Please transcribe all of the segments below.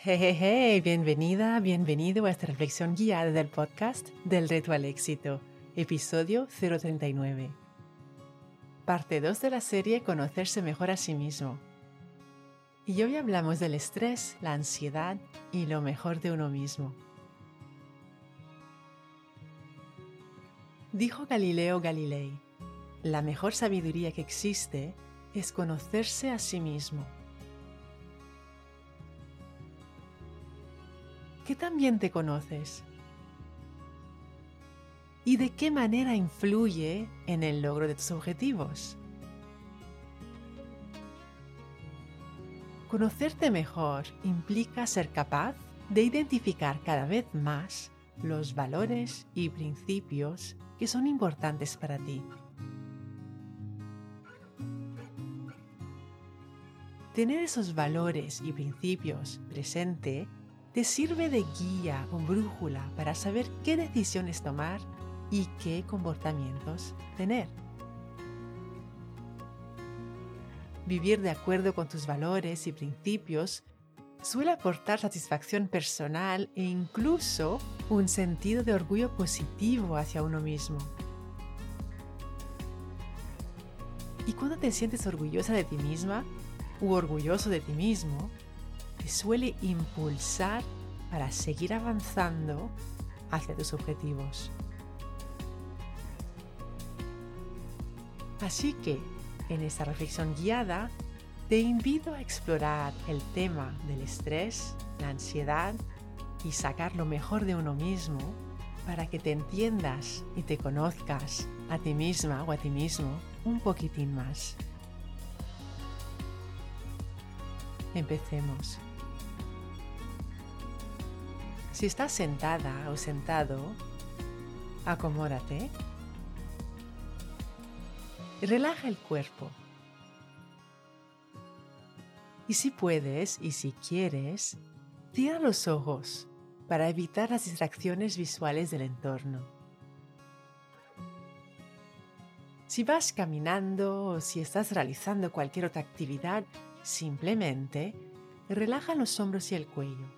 Hey, bienvenida, bienvenido a esta reflexión guiada del podcast del Reto al Éxito, episodio 039. Parte 2 de la serie Conocerse mejor a sí mismo. Y hoy hablamos del estrés, la ansiedad y lo mejor de uno mismo. Dijo Galileo Galilei, la mejor sabiduría que existe es conocerse a sí mismo. ¿Qué también te conoces? ¿Y de qué manera influye en el logro de tus objetivos? Conocerte mejor implica ser capaz de identificar cada vez más los valores y principios que son importantes para ti. Tener esos valores y principios presente te sirve de guía o brújula para saber qué decisiones tomar y qué comportamientos tener. Vivir de acuerdo con tus valores y principios suele aportar satisfacción personal e incluso un sentido de orgullo positivo hacia uno mismo. Y cuando te sientes orgullosa de ti misma u orgulloso de ti mismo, te suele impulsar para seguir avanzando hacia tus objetivos. Así que, en esta reflexión guiada, te invito a explorar el tema del estrés, la ansiedad y sacar lo mejor de uno mismo para que te entiendas y te conozcas a ti misma o a ti mismo un poquitín más. Empecemos. Si estás sentada o sentado, acomódate relaja el cuerpo. Y si puedes y si quieres, cierra los ojos para evitar las distracciones visuales del entorno. Si vas caminando o si estás realizando cualquier otra actividad, simplemente relaja los hombros y el cuello.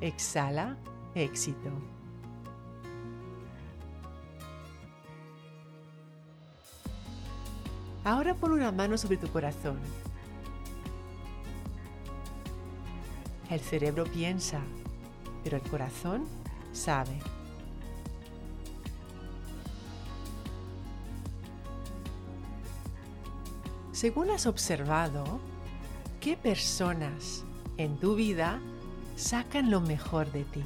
Exhala éxito. Ahora pon una mano sobre tu corazón. El cerebro piensa, pero el corazón sabe. Según has observado, ¿qué personas en tu vida sacan lo mejor de ti.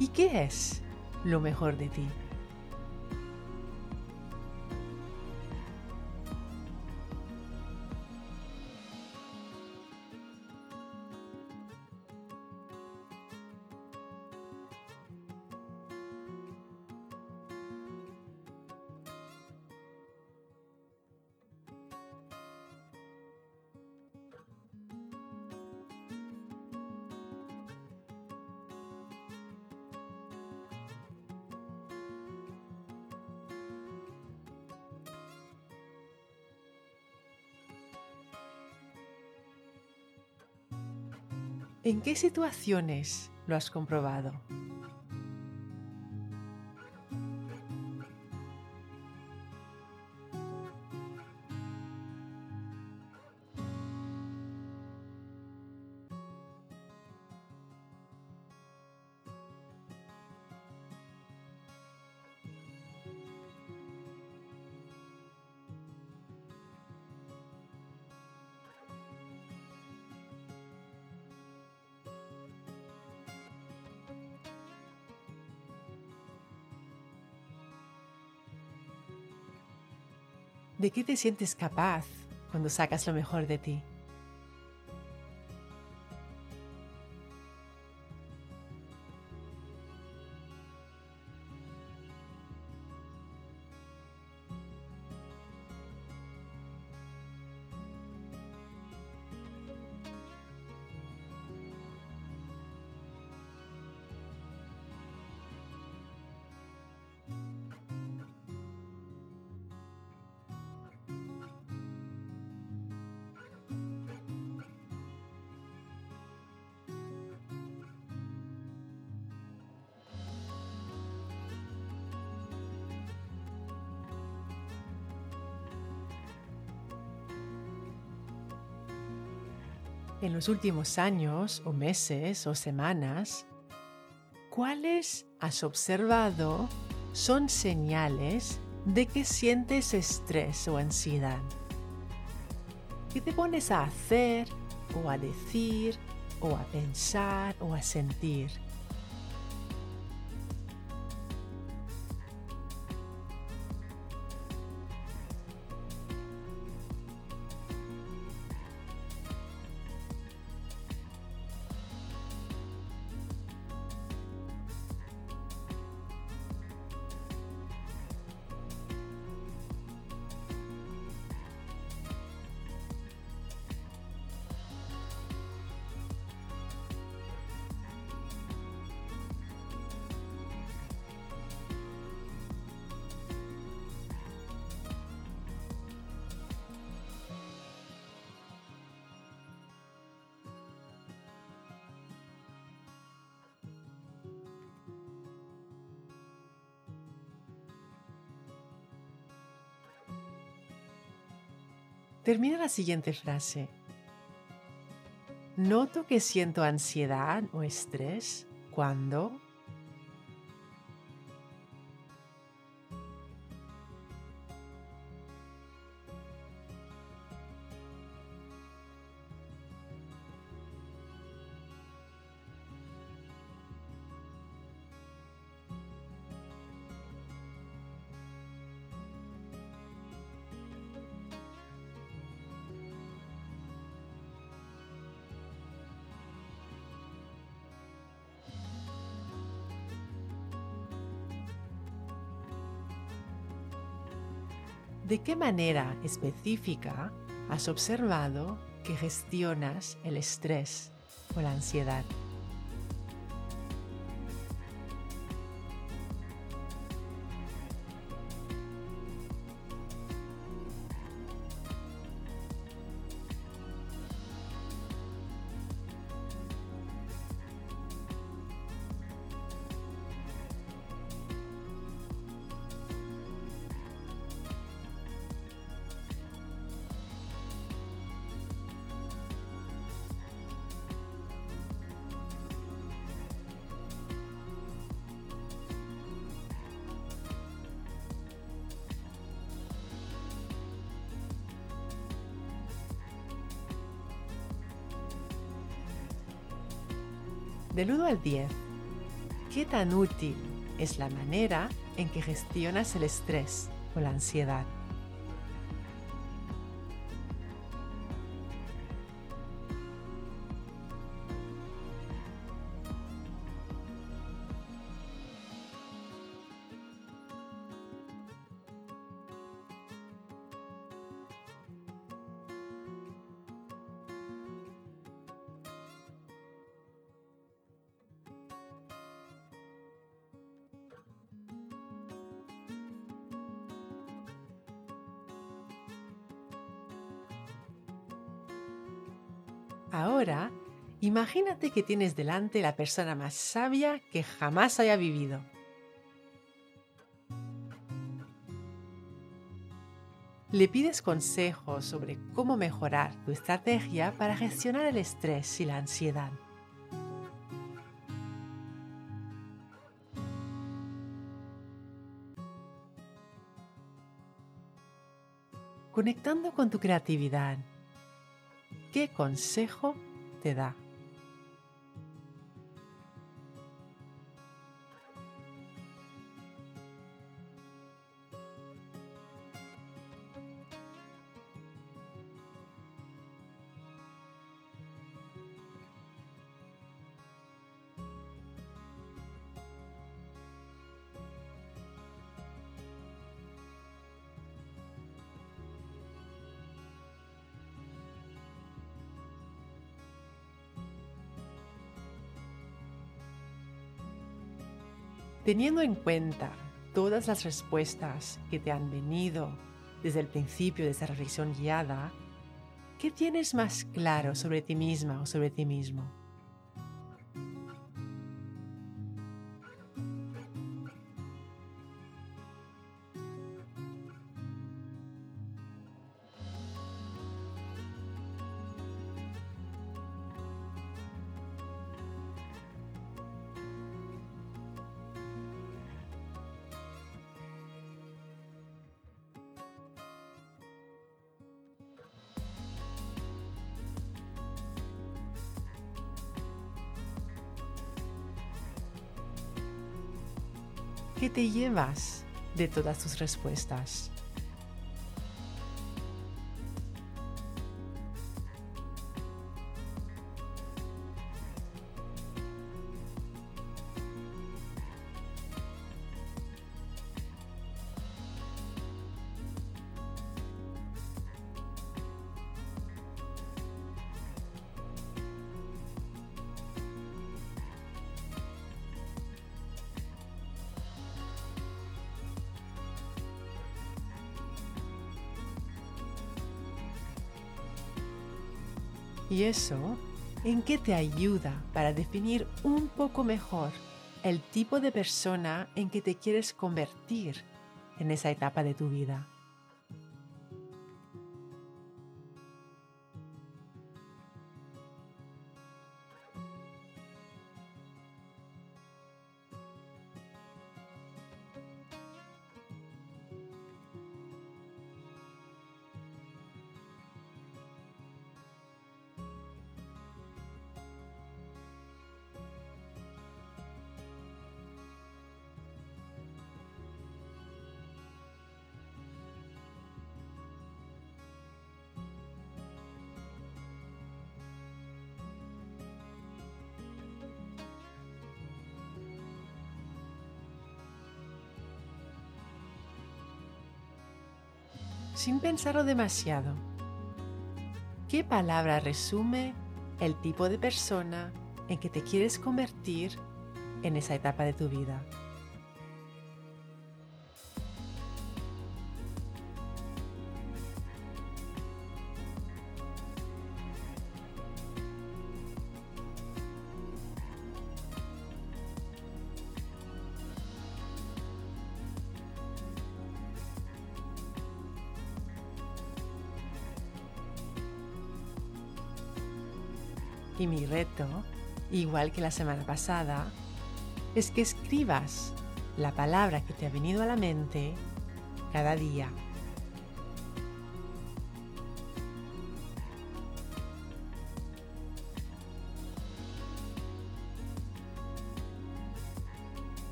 ¿Y qué es lo mejor de ti? ¿En qué situaciones lo has comprobado? ¿De qué te sientes capaz cuando sacas lo mejor de ti? En los últimos años o meses o semanas, ¿cuáles has observado son señales de que sientes estrés o ansiedad? ¿Qué te pones a hacer o a decir o a pensar o a sentir? Termina la siguiente frase. Noto que siento ansiedad o estrés cuando ¿De qué manera específica has observado que gestionas el estrés o la ansiedad? Del 1 al 10, ¿qué tan útil es la manera en que gestionas el estrés o la ansiedad? Ahora, imagínate que tienes delante la persona más sabia que jamás haya vivido. Le pides consejos sobre cómo mejorar tu estrategia para gestionar el estrés y la ansiedad. Conectando con tu creatividad ¿Qué consejo te da? Teniendo en cuenta todas las respuestas que te han venido desde el principio de esta reflexión guiada, ¿qué tienes más claro sobre ti misma o sobre ti mismo? ¿Qué te llevas de todas tus respuestas? ¿Y eso en qué te ayuda para definir un poco mejor el tipo de persona en que te quieres convertir en esa etapa de tu vida? Sin pensarlo demasiado. ¿Qué palabra resume el tipo de persona en que te quieres convertir en esa etapa de tu vida? Y mi reto, igual que la semana pasada, es que escribas la palabra que te ha venido a la mente cada día.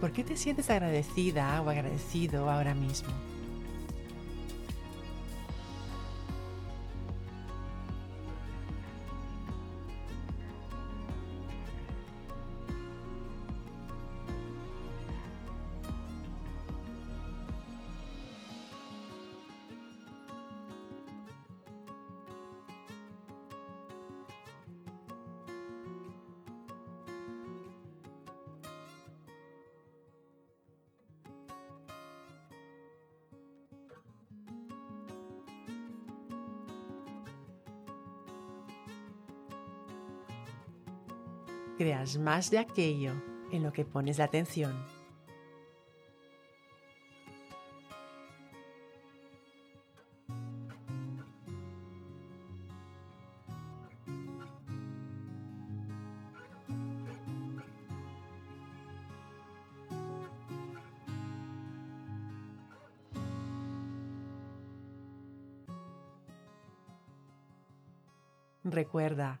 ¿Por qué te sientes agradecida o agradecido ahora mismo? Creas más de aquello en lo que pones la atención. Recuerda,